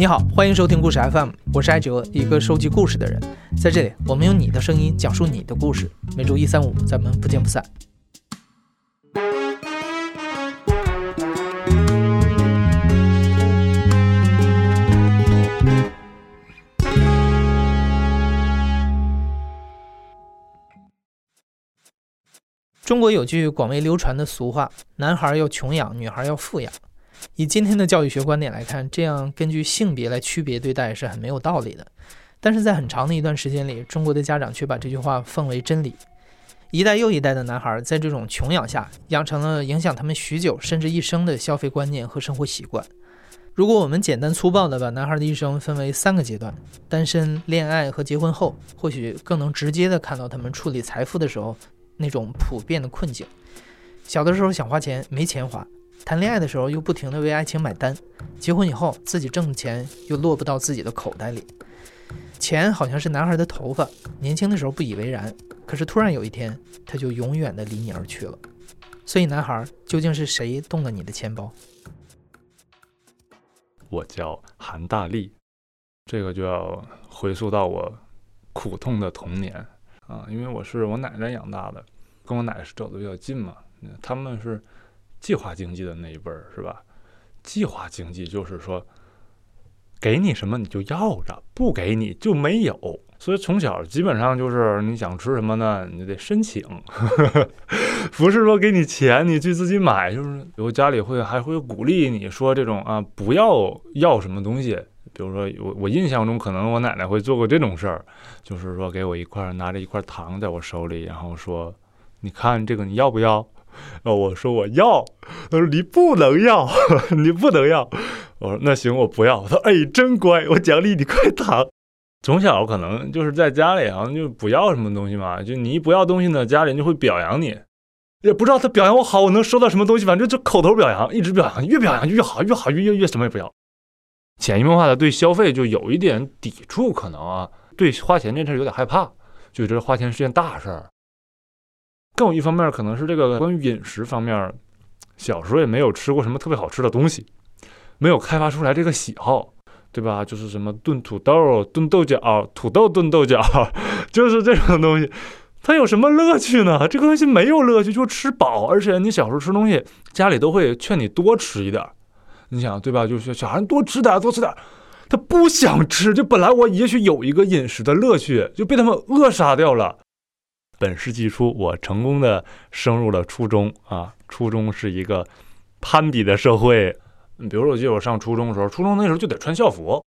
你好，欢迎收听故事 FM，我是艾哲，一个收集故事的人。在这里，我们用你的声音讲述你的故事。每周一、三、五，咱们不见不散。中国有句广为流传的俗话：“男孩要穷养，女孩要富养。”以今天的教育学观点来看，这样根据性别来区别对待是很没有道理的。但是在很长的一段时间里，中国的家长却把这句话奉为真理。一代又一代的男孩在这种穷养下，养成了影响他们许久甚至一生的消费观念和生活习惯。如果我们简单粗暴地把男孩的一生分为三个阶段：单身、恋爱和结婚后，或许更能直接地看到他们处理财富的时候那种普遍的困境。小的时候想花钱，没钱花。谈恋爱的时候又不停的为爱情买单，结婚以后自己挣的钱又落不到自己的口袋里。钱好像是男孩的头发，年轻的时候不以为然，可是突然有一天，他就永远的离你而去了。所以，男孩究竟是谁动了你的钱包？我叫韩大力，这个就要回溯到我苦痛的童年啊，因为我是我奶奶养大的，跟我奶奶是走的比较近嘛，他们是。计划经济的那一辈儿是吧？计划经济就是说，给你什么你就要着，不给你就没有。所以从小基本上就是你想吃什么呢，你就得申请，不是说给你钱你去自己买。就是有家里会还会鼓励你说这种啊，不要要什么东西。比如说我我印象中可能我奶奶会做过这种事儿，就是说给我一块拿着一块糖在我手里，然后说你看这个你要不要？哦，我说我要，他说你不能要，你不能要。我说那行，我不要。他说哎，真乖，我奖励你块糖。从小可能就是在家里好像就不要什么东西嘛，就你一不要东西呢，家里人就会表扬你。也不知道他表扬我好，我能收到什么东西，反正就口头表扬，一直表扬，越表扬越好，越好越越越什么也不要。潜移默化的对消费就有一点抵触，可能啊，对花钱这事有点害怕，就觉得花钱是件大事儿。更有一方面可能是这个关于饮食方面，小时候也没有吃过什么特别好吃的东西，没有开发出来这个喜好，对吧？就是什么炖土豆、炖豆角、土豆炖豆角，就是这种东西，它有什么乐趣呢？这个东西没有乐趣，就吃饱。而且你小时候吃东西，家里都会劝你多吃一点，你想对吧？就是小孩多吃点，多吃点，他不想吃，就本来我也许有一个饮食的乐趣，就被他们扼杀掉了。本世纪初，我成功的升入了初中啊！初中是一个攀比的社会。比如说，我记得我上初中的时候，初中那时候就得穿校服，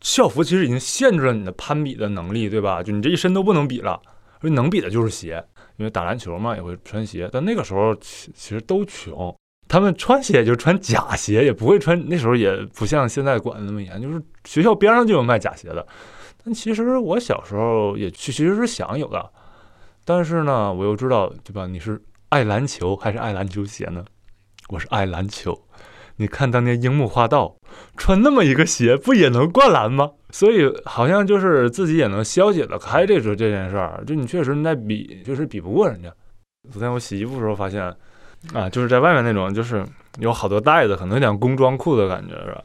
校服其实已经限制了你的攀比的能力，对吧？就你这一身都不能比了，能比的就是鞋，因为打篮球嘛也会穿鞋。但那个时候其其实都穷，他们穿鞋就穿假鞋，也不会穿。那时候也不像现在管的那么严，就是学校边上就有卖假鞋的。但其实我小时候也其实是想有的。但是呢，我又知道，对吧？你是爱篮球还是爱篮球鞋呢？我是爱篮球。你看当年樱木花道穿那么一个鞋，不也能灌篮吗？所以好像就是自己也能消解得开这这这件事儿。就你确实你在比，就是比不过人家。昨天我洗衣服的时候发现，啊，就是在外面那种，就是有好多袋子，可能有点工装裤的感觉，是吧？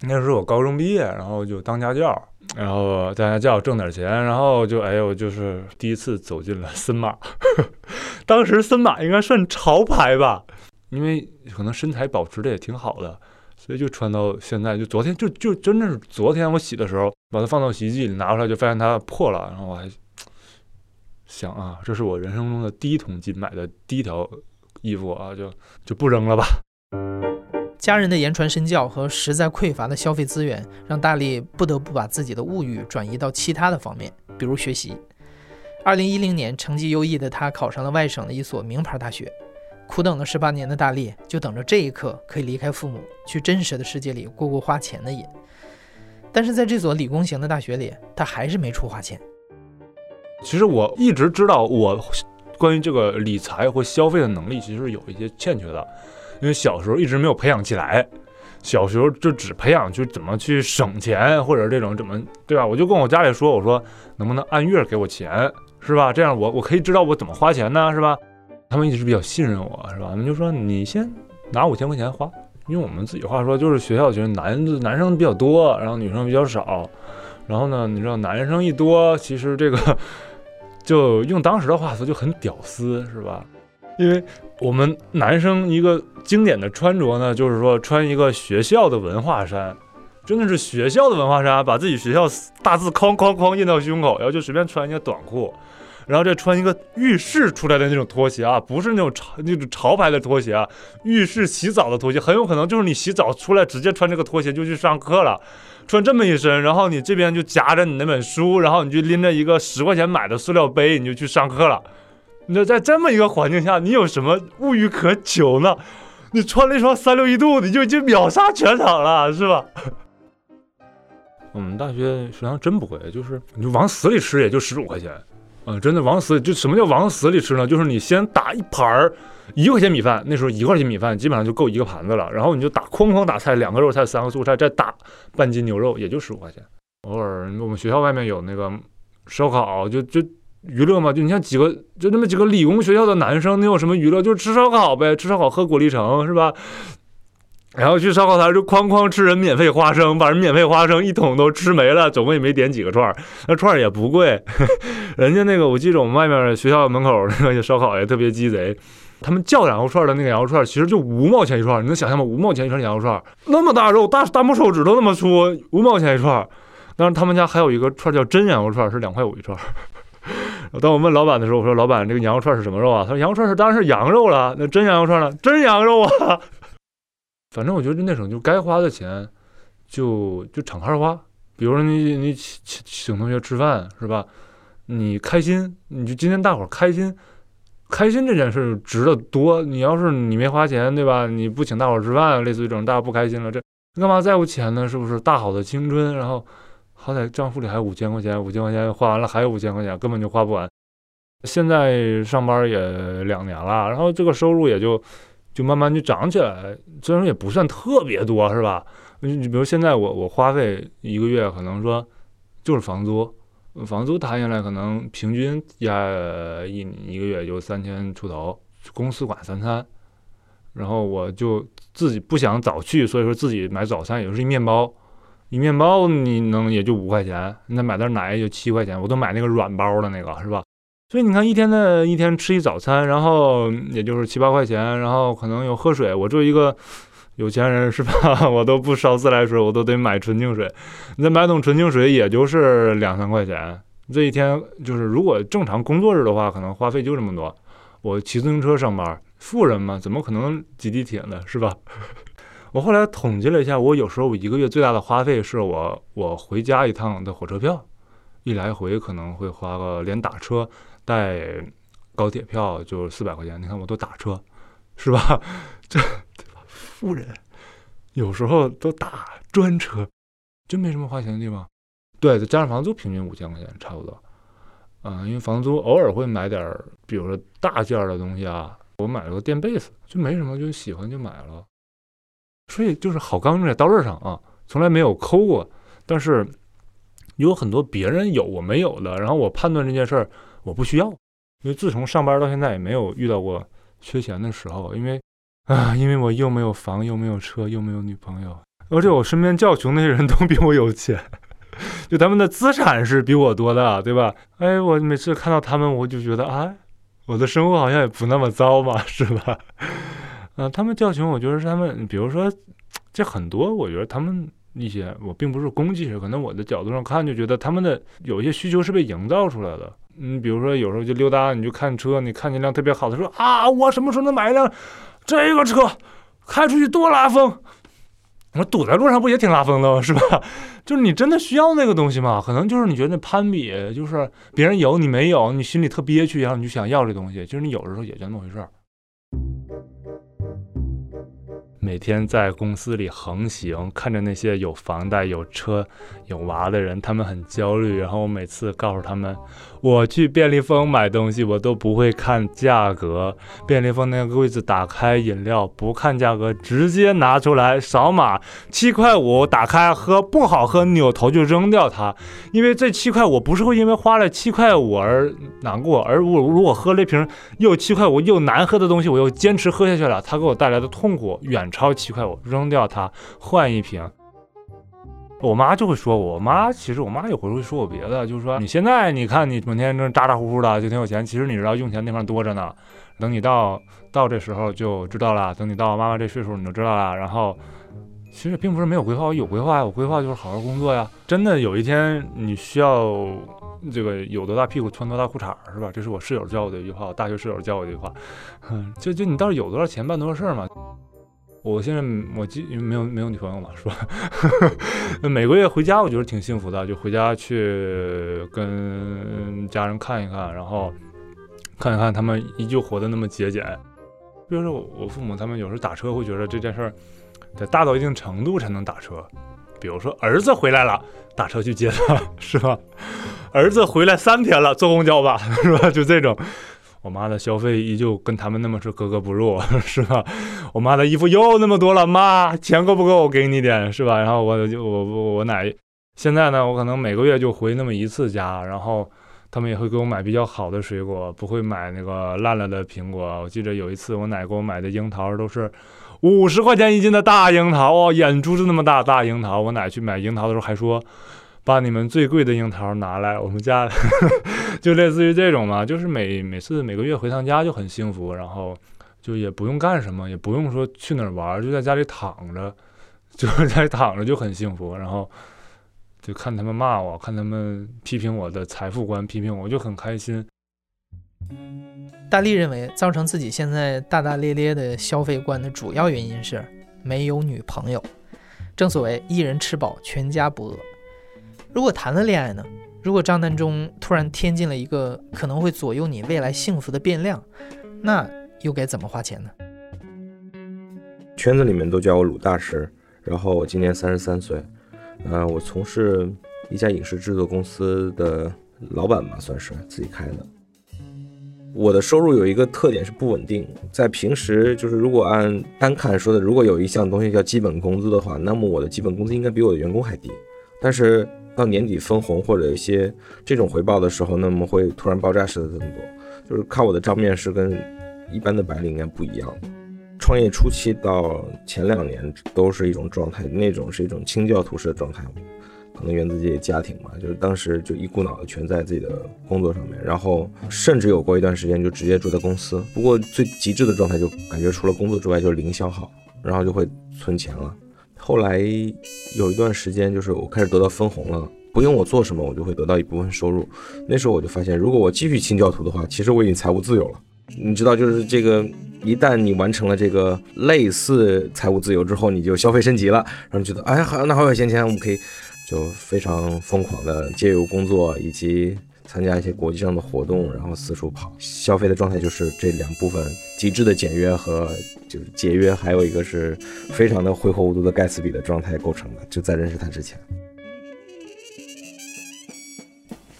那时候我高中毕业，然后就当家教。然后大家叫我挣点钱，然后就哎呦，就是第一次走进了森马。当时森马应该算潮牌吧，因为可能身材保持的也挺好的，所以就穿到现在。就昨天就就真的是昨天我洗的时候，把它放到洗衣机里拿出来，就发现它破了。然后我还想啊，这是我人生中的第一桶金买的第一条衣服啊，就就不扔了吧。家人的言传身教和实在匮乏的消费资源，让大力不得不把自己的物欲转移到其他的方面，比如学习。二零一零年，成绩优异的他考上了外省的一所名牌大学。苦等了十八年的大力，就等着这一刻可以离开父母，去真实的世界里过过花钱的瘾。但是在这所理工型的大学里，他还是没处花钱。其实我一直知道，我关于这个理财或消费的能力，其实有一些欠缺的。因为小时候一直没有培养起来，小时候就只培养就怎么去省钱，或者这种怎么对吧？我就跟我家里说，我说能不能按月给我钱，是吧？这样我我可以知道我怎么花钱呢，是吧？他们一直比较信任我，是吧？他们就说你先拿五千块钱花，用我们自己话说，就是学校其实男男生比较多，然后女生比较少。然后呢，你知道男生一多，其实这个 就用当时的话说就很屌丝，是吧？因为我们男生一个经典的穿着呢，就是说穿一个学校的文化衫，真的是学校的文化衫，把自己学校大字哐哐哐印到胸口，然后就随便穿一个短裤。然后再穿一个浴室出来的那种拖鞋啊，不是那种潮那种潮牌的拖鞋啊，浴室洗澡的拖鞋，很有可能就是你洗澡出来直接穿这个拖鞋就去上课了，穿这么一身，然后你这边就夹着你那本书，然后你就拎着一个十块钱买的塑料杯，你就去上课了。你说在这么一个环境下，你有什么物欲可求呢？你穿了一双三六一度，你就已经秒杀全场了，是吧？我们大学食堂真不贵，就是你就往死里吃也就十五块钱。嗯，真的往死就什么叫往死里吃呢？就是你先打一盘儿一块钱米饭，那时候一块钱米饭基本上就够一个盘子了。然后你就打哐哐打菜，两个肉菜，三个素菜，再打半斤牛肉，也就十五块钱。偶尔我们学校外面有那个烧烤，就就娱乐嘛，就你像几个就那么几个理工学校的男生，你有什么娱乐？就是吃烧烤呗，吃烧烤喝果粒橙是吧？然后去烧烤摊就哐哐吃人免费花生，把人免费花生一桶都吃没了，总共也没点几个串儿，那串儿也不贵。人家那个我记得我们外面学校门口那个烧烤也特别鸡贼，他们叫羊肉串的那个羊肉串其实就五毛钱一串，你能想象吗？五毛钱一串羊肉串，那么大肉，大大拇手指头那么粗，五毛钱一串。但是他们家还有一个串叫真羊肉串，是两块五一串。当我问老板的时候，我说老板这个羊肉串是什么肉啊？他说羊肉串是当然是羊肉了，那真羊肉串呢？真羊肉啊。反正我觉得那种就该花的钱，就就敞开花。比如说你你请请请同学吃饭是吧？你开心，你就今天大伙儿开心，开心这件事值得多。你要是你没花钱对吧？你不请大伙儿吃饭，类似于这种大家不开心了，这你干嘛在乎钱呢？是不是？大好的青春，然后好歹账户里还有五千块钱，五千块钱花完了还有五千块钱，根本就花不完。现在上班也两年了，然后这个收入也就。就慢慢就涨起来，虽然说也不算特别多，是吧？你比如现在我我花费一个月可能说就是房租，房租谈下来可能平均压一一个月就三千出头，公司管三餐，然后我就自己不想早去，所以说自己买早餐，也就是一面包，一面包你能也就五块钱，那买袋奶也就七块钱，我都买那个软包的那个，是吧？所以你看，一天的一天吃一早餐，然后也就是七八块钱，然后可能有喝水。我作为一个有钱人，是吧？我都不烧自来水，我都得买纯净水。你再买桶纯净水，也就是两三块钱。这一天就是，如果正常工作日的话，可能花费就这么多。我骑自行车上班，富人嘛，怎么可能挤地铁呢？是吧？我后来统计了一下，我有时候我一个月最大的花费是我我回家一趟的火车票，一来回可能会花个连打车。带高铁票就四百块钱，你看我都打车，是吧？这富人有时候都打专车，真没什么花钱的地方。对，加上房租，平均五千块钱差不多。嗯，因为房租偶尔会买点，比如说大件的东西啊。我买了个垫被子，就没什么，就喜欢就买了。所以就是好钢用在刀刃上啊，从来没有抠过。但是有很多别人有我没有的，然后我判断这件事儿。我不需要，因为自从上班到现在也没有遇到过缺钱的时候。因为啊，因为我又没有房，又没有车，又没有女朋友，而且我身边较穷那些人都比我有钱，就他们的资产是比我多的，对吧？哎，我每次看到他们，我就觉得啊，我的生活好像也不那么糟嘛，是吧？啊，他们叫穷，我觉得是他们，比如说这很多，我觉得他们一些，我并不是攻击谁，可能我的角度上看，就觉得他们的有一些需求是被营造出来的。嗯，比如说有时候就溜达，你就看车，你看见辆特别好的，说啊，我什么时候能买一辆这个车，开出去多拉风。我堵在路上不也挺拉风的吗？是吧？就是你真的需要那个东西吗？可能就是你觉得攀比，就是别人有你没有，你心里特憋屈，然后你就想要这东西。其实你有的时候也就那么回事儿。每天在公司里横行，看着那些有房贷、有车、有娃的人，他们很焦虑。然后我每次告诉他们，我去便利蜂买东西，我都不会看价格。便利蜂那个柜子打开，饮料不看价格，直接拿出来扫码，七块五，打开喝不好喝，扭头就扔掉它。因为这七块，我不是会因为花了七块五而难过，而我如果喝了一瓶又七块五又难喝的东西，我又坚持喝下去了，它给我带来的痛苦远超七块五，扔掉它，换一瓶。我妈就会说，我我妈其实我妈有回会说我别的，就是说你现在你看你整天这咋咋呼呼的就挺有钱，其实你知道用钱地方多着呢。等你到到这时候就知道了，等你到妈妈这岁数你就知道了。然后其实并不是没有规划，我有规划，我规划就是好好工作呀。真的有一天你需要这个有多大屁股穿多大裤衩是吧？这是我室友教我的一句话，我大学室友教我的一句话。就就你倒是有多少钱办多少事儿嘛。我现在我记没有没有女朋友嘛，是吧？每个月回家我觉得挺幸福的，就回家去跟家人看一看，然后看一看他们依旧活得那么节俭。比如说我父母他们有时候打车会觉得这件事儿得大到一定程度才能打车，比如说儿子回来了，打车去接他，是吧？儿子回来三天了，坐公交吧，是吧？就这种。我妈的消费依旧跟他们那么是格格不入，是吧？我妈的衣服又那么多了，妈，钱够不够？我给你点，是吧？然后我就我我我奶，现在呢，我可能每个月就回那么一次家，然后他们也会给我买比较好的水果，不会买那个烂了的苹果。我记得有一次我奶给我买的樱桃都是五十块钱一斤的大樱桃哦，眼珠子那么大大樱桃。我奶去买樱桃的时候还说。把你们最贵的樱桃拿来，我们家 就类似于这种嘛，就是每每次每个月回趟家就很幸福，然后就也不用干什么，也不用说去哪儿玩，就在家里躺着，就是在躺着就很幸福，然后就看他们骂我，看他们批评我的财富观，批评我就很开心。大力认为，造成自己现在大大咧咧的消费观的主要原因是没有女朋友。正所谓一人吃饱，全家不饿。如果谈了恋爱呢？如果账单中突然添进了一个可能会左右你未来幸福的变量，那又该怎么花钱呢？圈子里面都叫我鲁大师，然后我今年三十三岁，呃，我从事一家影视制作公司的老板吧，算是自己开的。我的收入有一个特点是不稳定，在平时就是如果按单看说的，如果有一项东西叫基本工资的话，那么我的基本工资应该比我的员工还低，但是。到年底分红或者一些这种回报的时候，那么会突然爆炸式的增多，就是看我的账面是跟一般的白领应该不一样。创业初期到前两年都是一种状态，那种是一种清教徒式的状态，可能源自自己家庭嘛，就是当时就一股脑的全在自己的工作上面，然后甚至有过一段时间就直接住在公司。不过最极致的状态就感觉除了工作之外就是零消耗，然后就会存钱了。后来有一段时间，就是我开始得到分红了，不用我做什么，我就会得到一部分收入。那时候我就发现，如果我继续清教徒的话，其实我已经财务自由了。你知道，就是这个，一旦你完成了这个类似财务自由之后，你就消费升级了，然后觉得，哎，好，那好有闲钱，我们可以就非常疯狂的借由工作以及。参加一些国际上的活动，然后四处跑，消费的状态就是这两部分极致的简约和就是节约，还有一个是非常的挥霍无度的盖茨比的状态构成的。就在认识他之前，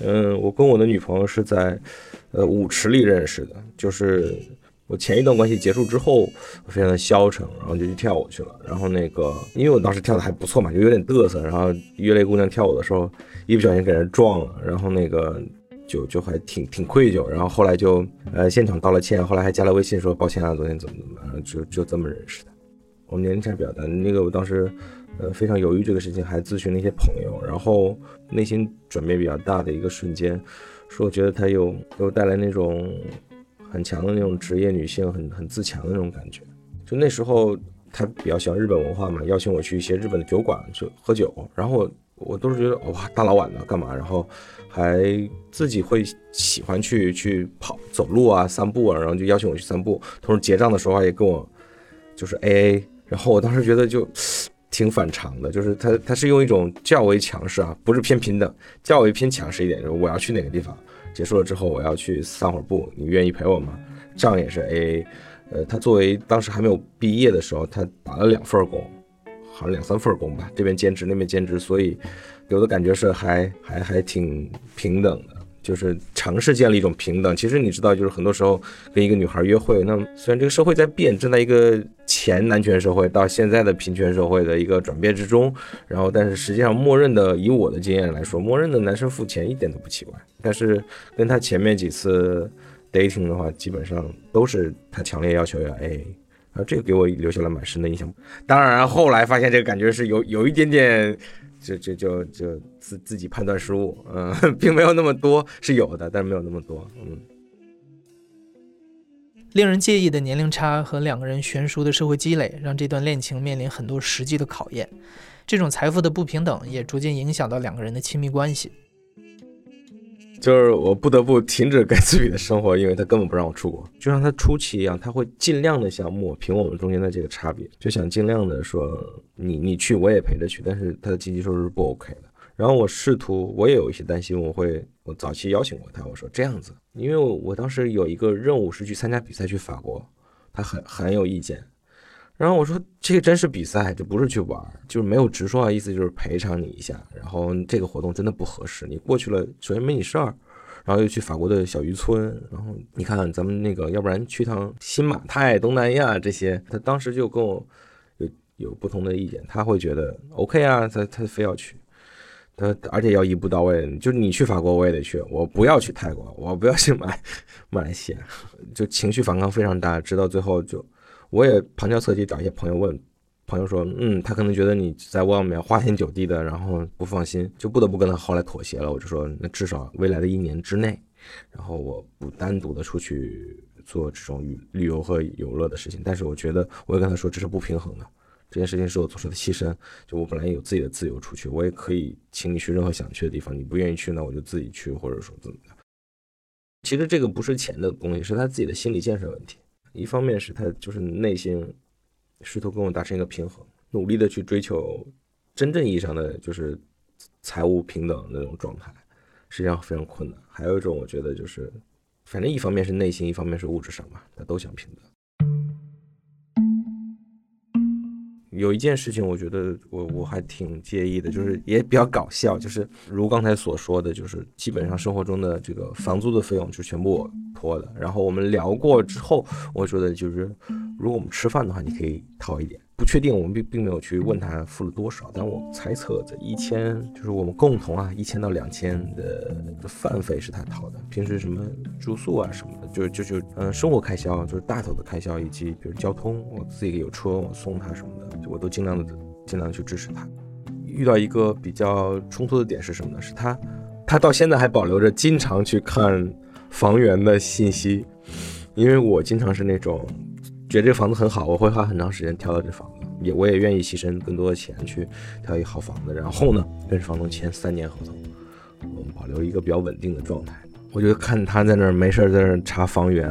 嗯，我跟我的女朋友是在呃舞池里认识的，就是我前一段关系结束之后，非常的消沉，然后就去跳舞去了。然后那个因为我当时跳的还不错嘛，就有点嘚瑟，然后约了一姑娘跳舞的时候。一不小心给人撞了，然后那个就就还挺挺愧疚，然后后来就呃现场道了歉，后来还加了微信说抱歉啊，昨天怎么怎么，然后就就这么认识的。我们年龄差比较大，那个我当时呃非常犹豫这个事情，还咨询了一些朋友，然后内心转变比较大的一个瞬间，说我觉得他有给我带来那种很强的那种职业女性，很很自强的那种感觉。就那时候他比较喜欢日本文化嘛，邀请我去一些日本的酒馆去喝酒，然后。我我都是觉得哇，大老晚的干嘛？然后还自己会喜欢去去跑走路啊、散步啊，然后就邀请我去散步。同时结账的时候也跟我就是 A A。然后我当时觉得就挺反常的，就是他他是用一种较为强势啊，不是偏平等，较为偏强势一点。就是我要去哪个地方，结束了之后我要去散会儿步，你愿意陪我吗？账也是 A A。呃，他作为当时还没有毕业的时候，他打了两份工。好像两三份工吧，这边兼职那边兼职，所以给我的感觉是还还还挺平等的。就是尝试建立一种平等。其实你知道，就是很多时候跟一个女孩约会，那虽然这个社会在变，正在一个前男权社会到现在的平权社会的一个转变之中，然后但是实际上默认的，以我的经验来说，默认的男生付钱一点都不奇怪。但是跟他前面几次 dating 的话，基本上都是他强烈要求要 A。啊，这个给我留下了蛮深的印象。当然，后来发现这个感觉是有有一点点，就就就就自自己判断失误，嗯，并没有那么多，是有的，但是没有那么多，嗯。令人介意的年龄差和两个人悬殊的社会积累，让这段恋情面临很多实际的考验。这种财富的不平等也逐渐影响到两个人的亲密关系。就是我不得不停止跟 自己的生活，因为他根本不让我出国，就像他初期一样，他会尽量的想抹平我们中间的这个差别，就想尽量的说你你去我也陪着去，但是他的经济收入是不 OK 的。然后我试图，我也有一些担心，我会我早期邀请过他，我说这样子，因为我我当时有一个任务是去参加比赛去法国，他很很有意见。然后我说这个真是比赛，这不是去玩，就是没有直说啊，意思就是赔偿你一下。然后这个活动真的不合适，你过去了首先没你事儿，然后又去法国的小渔村，然后你看咱们那个，要不然去趟新马泰、东南亚这些。他当时就跟我有有不同的意见，他会觉得 OK 啊，他他非要去，他而且要一步到位，就是你去法国我也得去，我不要去泰国，我不要去马马来西亚，就情绪反抗非常大，直到最后就。我也旁敲侧击找一些朋友问，朋友说，嗯，他可能觉得你在外面花天酒地的，然后不放心，就不得不跟他后来妥协了。我就说，那至少未来的一年之内，然后我不单独的出去做这种旅旅游和游乐的事情。但是我觉得，我也跟他说，这是不平衡的，这件事情是我做出的牺牲。就我本来有自己的自由出去，我也可以请你去任何想去的地方，你不愿意去，那我就自己去，或者说怎么的。其实这个不是钱的东西，是他自己的心理建设问题。一方面是他就是内心试图跟我达成一个平衡，努力的去追求真正意义上的就是财务平等那种状态，实际上非常困难。还有一种我觉得就是，反正一方面是内心，一方面是物质上吧，他都想平等。有一件事情，我觉得我我还挺介意的，就是也比较搞笑，就是如刚才所说的，就是基本上生活中的这个房租的费用就全部我拖的。然后我们聊过之后，我觉得就是，如果我们吃饭的话，你可以掏一点。不确定，我们并并没有去问他付了多少，但我猜测在一千，就是我们共同啊一千到两千的饭费是他掏的。平时什么住宿啊什么的，就就就嗯生活开销，就是大头的开销，以及比如交通，我自己有车，我送他什么的，我都尽量的尽量去支持他。遇到一个比较冲突的点是什么呢？是他他到现在还保留着经常去看房源的信息，因为我经常是那种。觉得这房子很好，我会花很长时间挑到这房子，也我也愿意牺牲更多的钱去挑一好房子。然后呢，跟房东签三年合同，我们保留一个比较稳定的状态。我就看他在那儿没事儿在那儿查房源，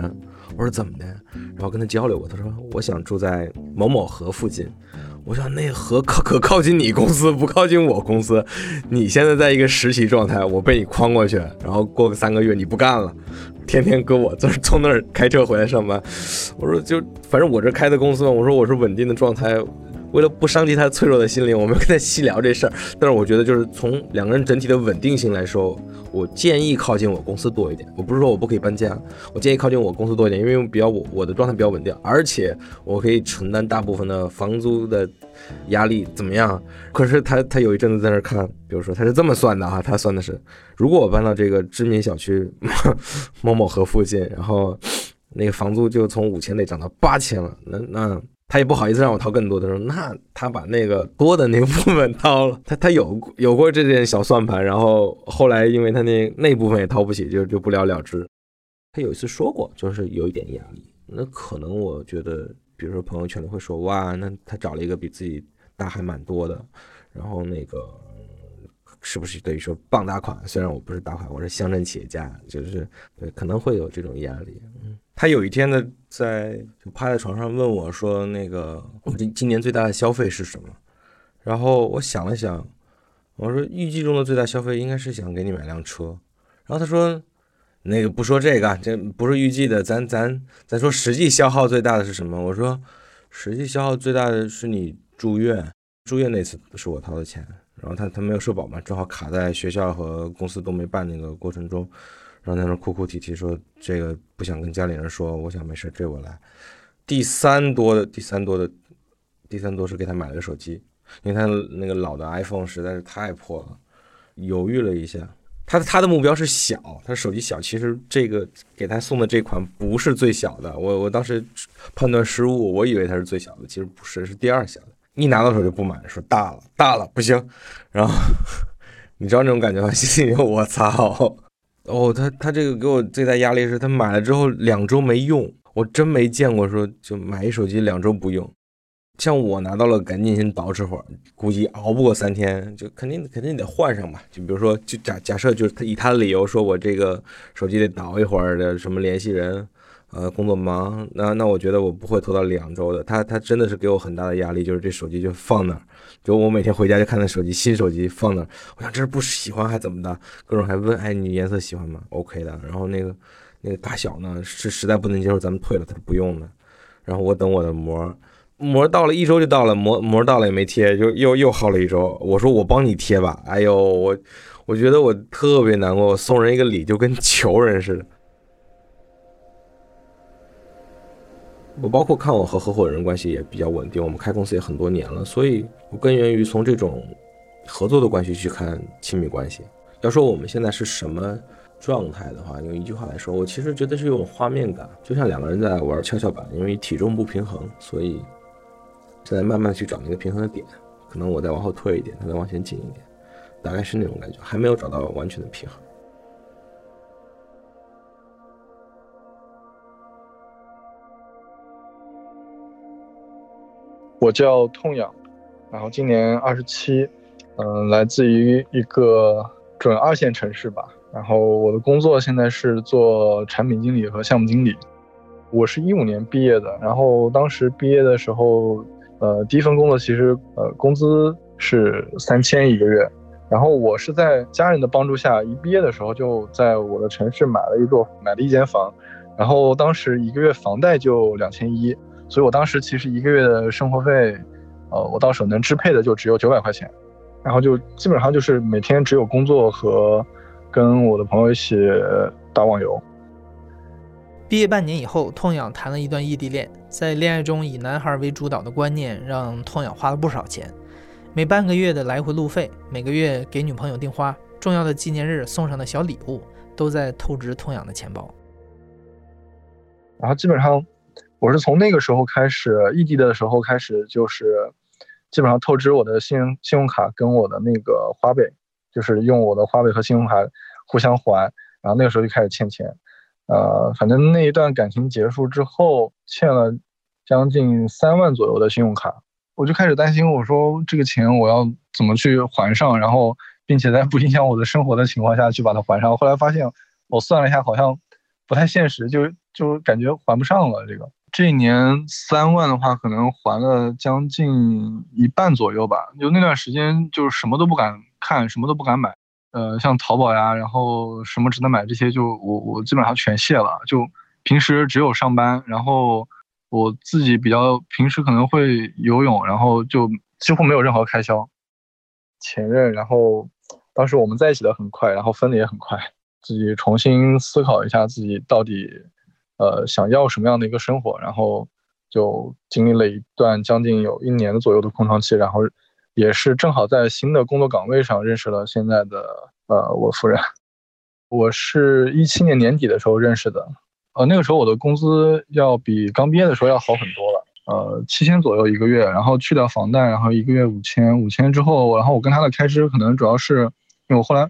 我说怎么的？然后跟他交流过，他说我想住在某某河附近。我想那河靠可靠近你公司，不靠近我公司。你现在在一个实习状态，我被你诓过去，然后过个三个月你不干了。天天搁我这儿从那儿开车回来上班，我说就反正我这开的公司嘛，我说我是稳定的状态。为了不伤及他脆弱的心灵，我没跟他细聊这事儿。但是我觉得，就是从两个人整体的稳定性来说，我建议靠近我公司多一点。我不是说我不可以搬家，我建议靠近我公司多一点，因为比较我我的状态比较稳定，而且我可以承担大部分的房租的压力，怎么样？可是他他有一阵子在那儿看，比如说他是这么算的哈，他算的是，如果我搬到这个知名小区 某某河附近，然后那个房租就从五千得涨到八千了，那那。他也不好意思让我掏更多，他说那他把那个多的那部分掏了，他他有有过这点小算盘，然后后来因为他那那部分也掏不起，就就不了了之。他有一次说过，就是有一点压力，那可能我觉得，比如说朋友圈里会说哇，那他找了一个比自己大还蛮多的，然后那个是不是等于说傍大款？虽然我不是大款，我是乡镇企业家，就是对可能会有这种压力，嗯。他有一天呢，在就趴在床上问我说：“那个，我今今年最大的消费是什么？”然后我想了想，我说：“预计中的最大消费应该是想给你买辆车。”然后他说：“那个不说这个，这不是预计的，咱咱咱说实际消耗最大的是什么？”我说：“实际消耗最大的是你住院，住院那次是我掏的钱。然后他他没有社保嘛，正好卡在学校和公司都没办那个过程中。”然后在那哭哭啼啼说这个不想跟家里人说，我想没事，这我来。第三多的第三多的第三多是给他买了个手机，因为他那个老的 iPhone 实在是太破了，犹豫了一下。他他的目标是小，他手机小，其实这个给他送的这款不是最小的。我我当时判断失误，我以为他是最小的，其实不是，是第二小的。一拿到手就不买，说大了大了不行。然后 你知道那种感觉吗？心里我操！哦，他他这个给我最大压力是他买了之后两周没用，我真没见过说就买一手机两周不用。像我拿到了，赶紧先捯饬会儿，估计熬不过三天，就肯定肯定得换上吧。就比如说，就假假设就是他以他的理由说，我这个手机得倒一会儿的，什么联系人，呃，工作忙，那那我觉得我不会拖到两周的。他他真的是给我很大的压力，就是这手机就放那儿，就我每天回家就看那手机，新手机放那儿，我想这是不喜欢还怎么的，各种还问，哎，你颜色喜欢吗？OK 的。然后那个那个大小呢，是实在不能接受，咱们退了，他是不用的。然后我等我的膜。膜到了一周就到了，膜膜到了也没贴，就又又耗了一周。我说我帮你贴吧，哎呦我我觉得我特别难过，我送人一个礼就跟求人似的。我包括看我和合伙人关系也比较稳定，我们开公司也很多年了，所以我更愿意从这种合作的关系去看亲密关系。要说我们现在是什么状态的话，用一句话来说，我其实觉得是有种画面感，就像两个人在玩跷跷板，因为体重不平衡，所以。现在慢慢去找那个平衡的点，可能我再往后退一点，他再往前进一点，大概是那种感觉，还没有找到完全的平衡。我叫痛痒，然后今年二十七，嗯，来自于一个准二线城市吧。然后我的工作现在是做产品经理和项目经理。我是一五年毕业的，然后当时毕业的时候。呃，第一份工作其实呃工资是三千一个月，然后我是在家人的帮助下，一毕业的时候就在我的城市买了一座买了一间房，然后当时一个月房贷就两千一，所以我当时其实一个月的生活费，呃，我到手能支配的就只有九百块钱，然后就基本上就是每天只有工作和跟我的朋友一起打网游。毕业半年以后，痛痒谈了一段异地恋。在恋爱中以男孩为主导的观念，让痛痒花了不少钱。每半个月的来回路费，每个月给女朋友订花，重要的纪念日送上的小礼物，都在透支痛痒的钱包。然后基本上，我是从那个时候开始，异地的时候开始，就是基本上透支我的信用信用卡跟我的那个花呗，就是用我的花呗和信用卡互相还。然后那个时候就开始欠钱。呃，反正那一段感情结束之后，欠了将近三万左右的信用卡，我就开始担心，我说这个钱我要怎么去还上，然后并且在不影响我的生活的情况下去把它还上。后来发现，我算了一下，好像不太现实，就就感觉还不上了。这个这一年三万的话，可能还了将近一半左右吧。就那段时间，就是什么都不敢看，什么都不敢买。呃，像淘宝呀，然后什么值得买这些，就我我基本上全卸了。就平时只有上班，然后我自己比较平时可能会游泳，然后就几乎没有任何开销。前任，然后当时我们在一起的很快，然后分的也很快。自己重新思考一下自己到底呃想要什么样的一个生活，然后就经历了一段将近有一年的左右的空窗期，然后。也是正好在新的工作岗位上认识了现在的呃我夫人，我是一七年年底的时候认识的，呃那个时候我的工资要比刚毕业的时候要好很多了，呃七千左右一个月，然后去掉房贷，然后一个月五千，五千之后，然后我跟他的开支可能主要是因为我后来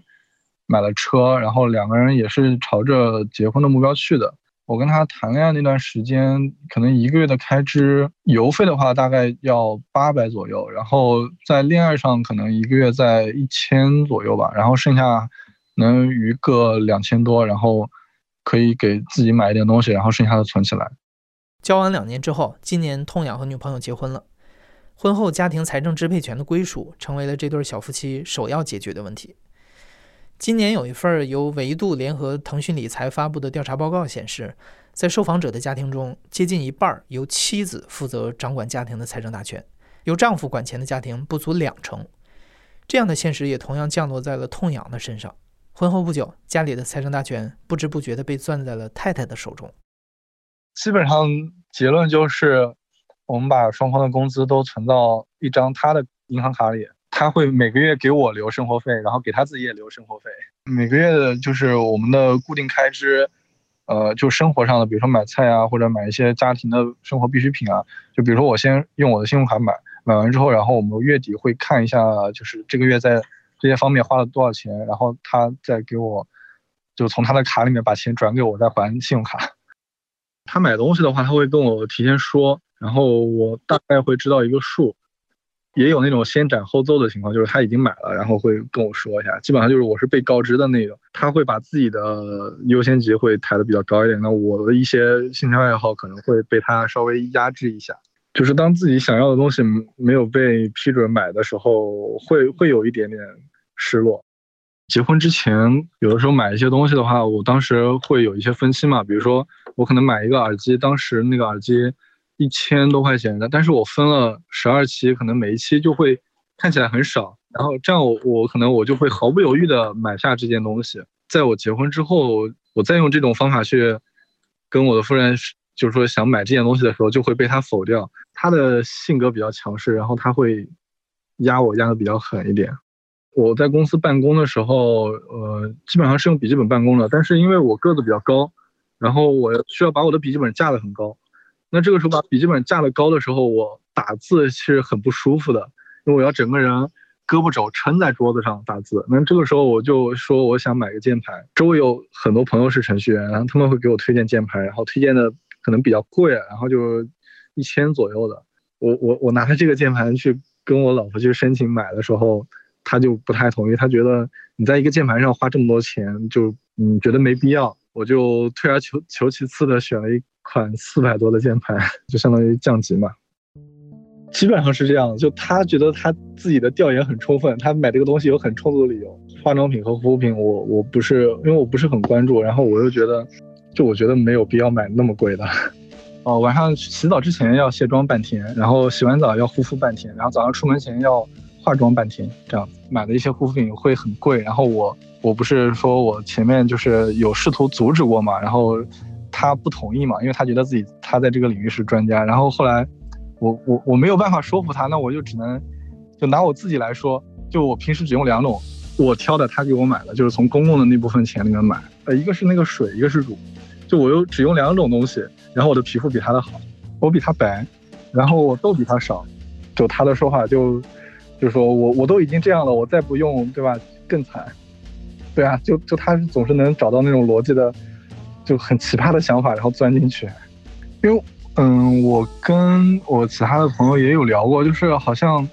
买了车，然后两个人也是朝着结婚的目标去的。我跟他谈恋爱那段时间，可能一个月的开支，油费的话大概要八百左右，然后在恋爱上可能一个月在一千左右吧，然后剩下能余个两千多，然后可以给自己买一点东西，然后剩下的存起来。交往两年之后，今年痛痒和女朋友结婚了，婚后家庭财政支配权的归属成为了这对小夫妻首要解决的问题。今年有一份由维度联合腾讯理财发布的调查报告显示，在受访者的家庭中，接近一半由妻子负责掌管家庭的财政大权，由丈夫管钱的家庭不足两成。这样的现实也同样降落在了痛痒的身上。婚后不久，家里的财政大权不知不觉地被攥在了太太的手中。基本上结论就是，我们把双方的工资都存到一张他的银行卡里，他会每个月给我留生活费，然后给他自己也留生活费。每个月的就是我们的固定开支，呃，就生活上的，比如说买菜啊，或者买一些家庭的生活必需品啊。就比如说我先用我的信用卡买，买完之后，然后我们月底会看一下，就是这个月在。这些方面花了多少钱，然后他再给我，就从他的卡里面把钱转给我，再还信用卡。他买东西的话，他会跟我提前说，然后我大概会知道一个数。也有那种先斩后奏的情况，就是他已经买了，然后会跟我说一下。基本上就是我是被告知的那种，他会把自己的优先级会抬得比较高一点，那我的一些兴趣爱好可能会被他稍微压制一下。就是当自己想要的东西没有被批准买的时候，会会有一点点。失落。结婚之前，有的时候买一些东西的话，我当时会有一些分期嘛。比如说，我可能买一个耳机，当时那个耳机一千多块钱的，但是我分了十二期，可能每一期就会看起来很少。然后这样我我可能我就会毫不犹豫的买下这件东西。在我结婚之后，我再用这种方法去跟我的夫人，就是说想买这件东西的时候，就会被他否掉。他的性格比较强势，然后他会压我压的比较狠一点。我在公司办公的时候，呃，基本上是用笔记本办公的。但是因为我个子比较高，然后我需要把我的笔记本架得很高。那这个时候把笔记本架得高的时候，我打字是很不舒服的，因为我要整个人胳膊肘撑在桌子上打字。那这个时候我就说我想买个键盘。周围有很多朋友是程序员，然后他们会给我推荐键盘，然后推荐的可能比较贵，然后就一千左右的。我我我拿着这个键盘去跟我老婆去申请买的时候。他就不太同意，他觉得你在一个键盘上花这么多钱，就嗯觉得没必要。我就退而求求其次的选了一款四百多的键盘，就相当于降级嘛。基本上是这样，就他觉得他自己的调研很充分，他买这个东西有很充足的理由。化妆品和护肤品，我我不是因为我不是很关注，然后我又觉得，就我觉得没有必要买那么贵的。哦，晚上洗澡之前要卸妆半天，然后洗完澡要护肤半天，然后早上出门前要。化妆半天，这样买的一些护肤品会很贵。然后我我不是说我前面就是有试图阻止过嘛，然后他不同意嘛，因为他觉得自己他在这个领域是专家。然后后来我我我没有办法说服他，那我就只能就拿我自己来说，就我平时只用两种，我挑的他给我买的，就是从公共的那部分钱里面买。呃，一个是那个水，一个是乳，就我又只用两种东西，然后我的皮肤比他的好，我比他白，然后我痘比他少，就他的说法就。就说我我都已经这样了，我再不用，对吧？更惨。对啊，就就他总是能找到那种逻辑的，就很奇葩的想法，然后钻进去。因为，嗯，我跟我其他的朋友也有聊过，就是好像，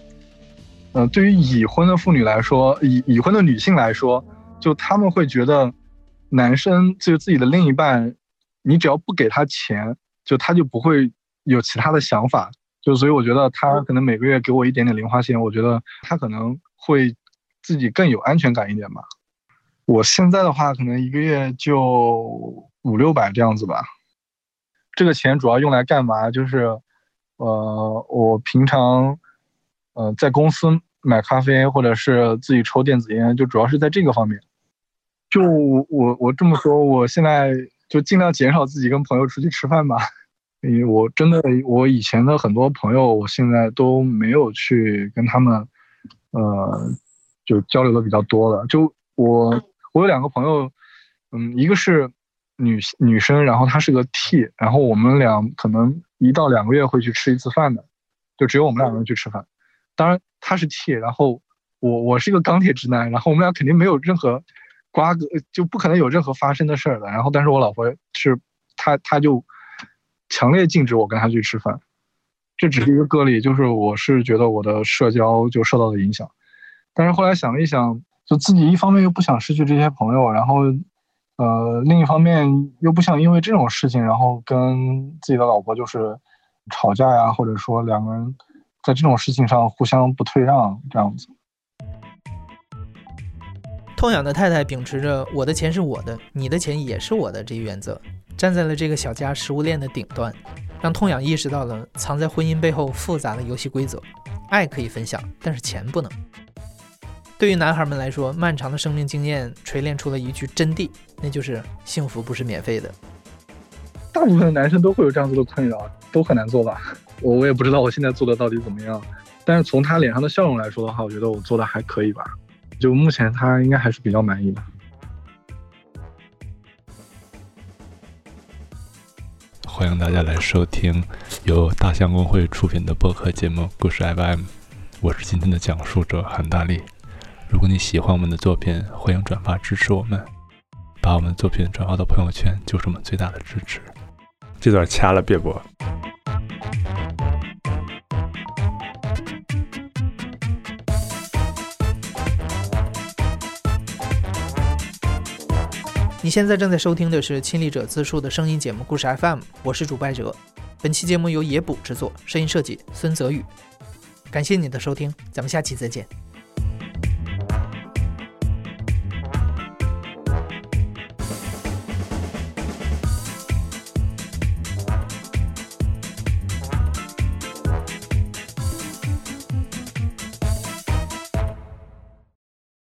嗯，对于已婚的妇女来说，已已婚的女性来说，就他们会觉得，男生就是自己的另一半，你只要不给他钱，就他就不会有其他的想法。就所以我觉得他可能每个月给我一点点零花钱，我觉得他可能会自己更有安全感一点吧。我现在的话，可能一个月就五六百这样子吧。这个钱主要用来干嘛？就是，呃，我平常，呃，在公司买咖啡或者是自己抽电子烟，就主要是在这个方面。就我我这么说，我现在就尽量减少自己跟朋友出去吃饭吧。因为我真的，我以前的很多朋友，我现在都没有去跟他们，呃，就交流的比较多了。就我，我有两个朋友，嗯，一个是女女生，然后她是个 T，然后我们俩可能一到两个月会去吃一次饭的，就只有我们两个人去吃饭。当然她是 T，然后我我是一个钢铁直男，然后我们俩肯定没有任何瓜葛，就不可能有任何发生的事儿的。然后但是我老婆是，她她就。强烈禁止我跟他去吃饭，这只是一个个例，就是我是觉得我的社交就受到了影响。但是后来想了一想，就自己一方面又不想失去这些朋友，然后，呃，另一方面又不想因为这种事情，然后跟自己的老婆就是吵架呀，或者说两个人在这种事情上互相不退让这样子。痛痒的太太秉持着“我的钱是我的，你的钱也是我的”这一原则。站在了这个小家食物链的顶端，让痛痒意识到了藏在婚姻背后复杂的游戏规则：爱可以分享，但是钱不能。对于男孩们来说，漫长的生命经验锤炼出了一句真谛，那就是幸福不是免费的。大部分的男生都会有这样子的困扰，都很难做吧？我我也不知道我现在做的到底怎么样，但是从他脸上的笑容来说的话，我觉得我做的还可以吧。就目前他应该还是比较满意的。欢迎大家来收听由大象公会出品的播客节目《故事 FM》，我是今天的讲述者韩大力。如果你喜欢我们的作品，欢迎转发支持我们，把我们的作品转发到朋友圈，就是我们最大的支持。这段掐了别播。你现在正在收听的是亲历者自述的声音节目《故事 FM》，我是主播哲。本期节目由野捕制作，声音设计孙泽宇。感谢你的收听，咱们下期再见。